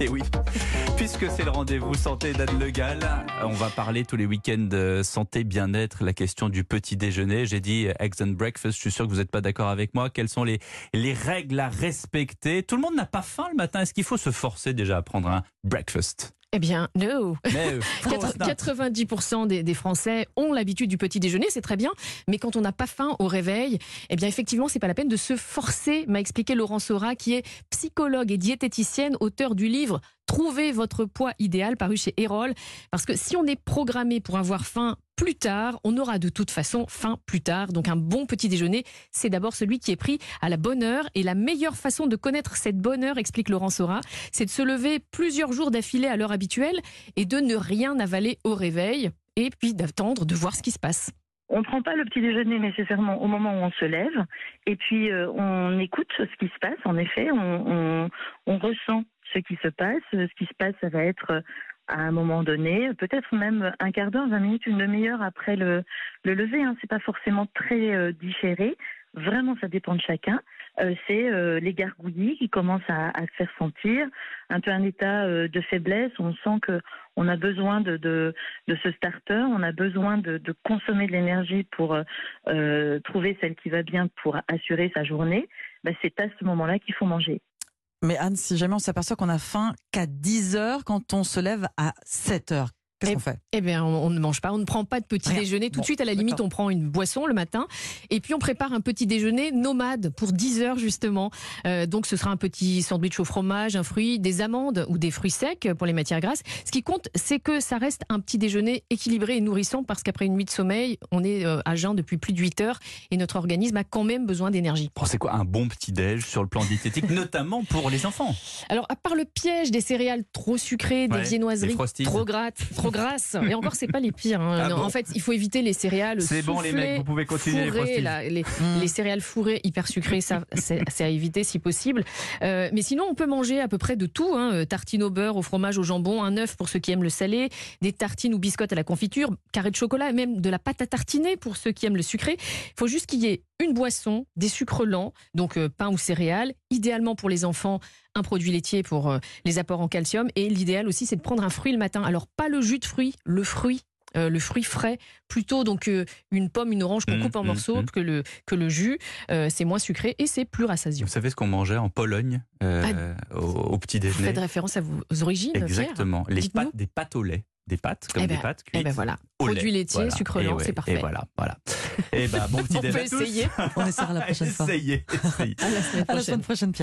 Et oui, puisque c'est le rendez-vous santé d'Anne Le Gall, on va parler tous les week-ends santé, bien-être, la question du petit déjeuner. J'ai dit eggs and breakfast, je suis sûr que vous n'êtes pas d'accord avec moi. Quelles sont les, les règles à respecter? Tout le monde n'a pas faim le matin. Est-ce qu'il faut se forcer déjà à prendre un breakfast? Eh bien, no. Mais, euh, Quatre- 90% des, des Français ont l'habitude du petit déjeuner, c'est très bien. Mais quand on n'a pas faim au réveil, eh bien, effectivement, c'est pas la peine de se forcer, m'a expliqué Laurent Sora, qui est psychologue et diététicienne, auteur du livre Trouver votre poids idéal, paru chez Erol. Parce que si on est programmé pour avoir faim plus tard, on aura de toute façon faim plus tard. Donc un bon petit déjeuner, c'est d'abord celui qui est pris à la bonne heure. Et la meilleure façon de connaître cette bonne heure, explique Laurent Sora, c'est de se lever plusieurs jours d'affilée à l'heure habituelle et de ne rien avaler au réveil et puis d'attendre de voir ce qui se passe. On ne prend pas le petit déjeuner nécessairement au moment où on se lève, et puis euh, on écoute ce qui se passe. En effet, on ressent ce qui se passe. Ce qui se passe, ça va être euh, à un moment donné, peut-être même un quart d'heure, 20 minutes, une demi-heure après le, le lever. Hein. C'est pas forcément très euh, différé. Vraiment, ça dépend de chacun. Euh, c'est les gargouillis qui commencent à, se faire sentir, un peu un état de faiblesse. On sent que on a besoin de, ce starter, on a besoin de, consommer de l'énergie pour trouver celle qui va bien pour assurer sa journée. Ben, c'est à ce moment-là qu'il faut manger. Mais Anne, si jamais on s'aperçoit qu'on a faim qu'à 10 heures quand on se lève à 7 heures, qu'est-ce Et- qu'on fait? Eh bien, on, on ne mange pas, on ne prend pas de petit Rien. déjeuner. Tout Bon, de suite, à la limite, on prend une boisson le matin. Et puis, on prépare un petit déjeuner nomade pour 10 heures, justement. Euh, donc, ce sera un petit sandwich au fromage, un fruit, des amandes ou des fruits secs pour les matières grasses. Ce qui compte, c'est que ça reste un petit déjeuner équilibré et nourrissant parce qu'après une nuit de sommeil, on est euh, à jeun depuis plus de 8 heures et notre organisme a quand même besoin d'énergie. Bon, c'est quoi un bon petit déj sur le plan diététique, notamment pour les enfants? Alors, à part le piège des céréales trop sucrées, des Ouais, viennoiseries trop grattes, trop grasses, et encore, c'est pas les pires. hein. Ah Non, bon en fait, il faut éviter les céréales C'est bon, les mecs, vous pouvez continuer les fourrées, les, Mmh. les céréales fourrées, hyper sucrées, ça, c'est c'est à éviter si possible. Euh, mais sinon, on peut manger à peu près de tout. Hein. Euh, Tartines au beurre, au fromage, au jambon, un œuf pour ceux qui aiment le salé, des tartines ou biscottes à la confiture, carré de chocolat et même de la pâte à tartiner pour ceux qui aiment le sucré. Il faut juste qu'il y ait une boisson, des sucres lents, donc euh, pain ou céréales. Idéalement pour les enfants, un produit laitier pour euh, les apports en calcium. Et l'idéal aussi, c'est de prendre un fruit le matin. Alors, pas le jus de fruit, le fruit. euh, le fruit frais, plutôt donc euh, une pomme, une orange qu'on Mmh, coupe en mmh, morceaux mmh. que le que le jus. Euh, c'est moins sucré et c'est plus rassasiant. Vous savez ce qu'on mangeait en Pologne euh, au, au petit Vous déjeuner? faites référence à vos origines, Pierre Exactement. Les pâtes, des pâtes au lait. Des pâtes, comme Eh des ben, pâtes Eh cuites. ben voilà, au lait. produit laitier, Voilà. sucre Et lent, ouais, c'est parfait. Et voilà, voilà. Et ben bon petit On peut essayer. On essaiera la prochaine fois. Essayez, essayez. À la semaine À la prochaine. semaine prochaine, Pierre.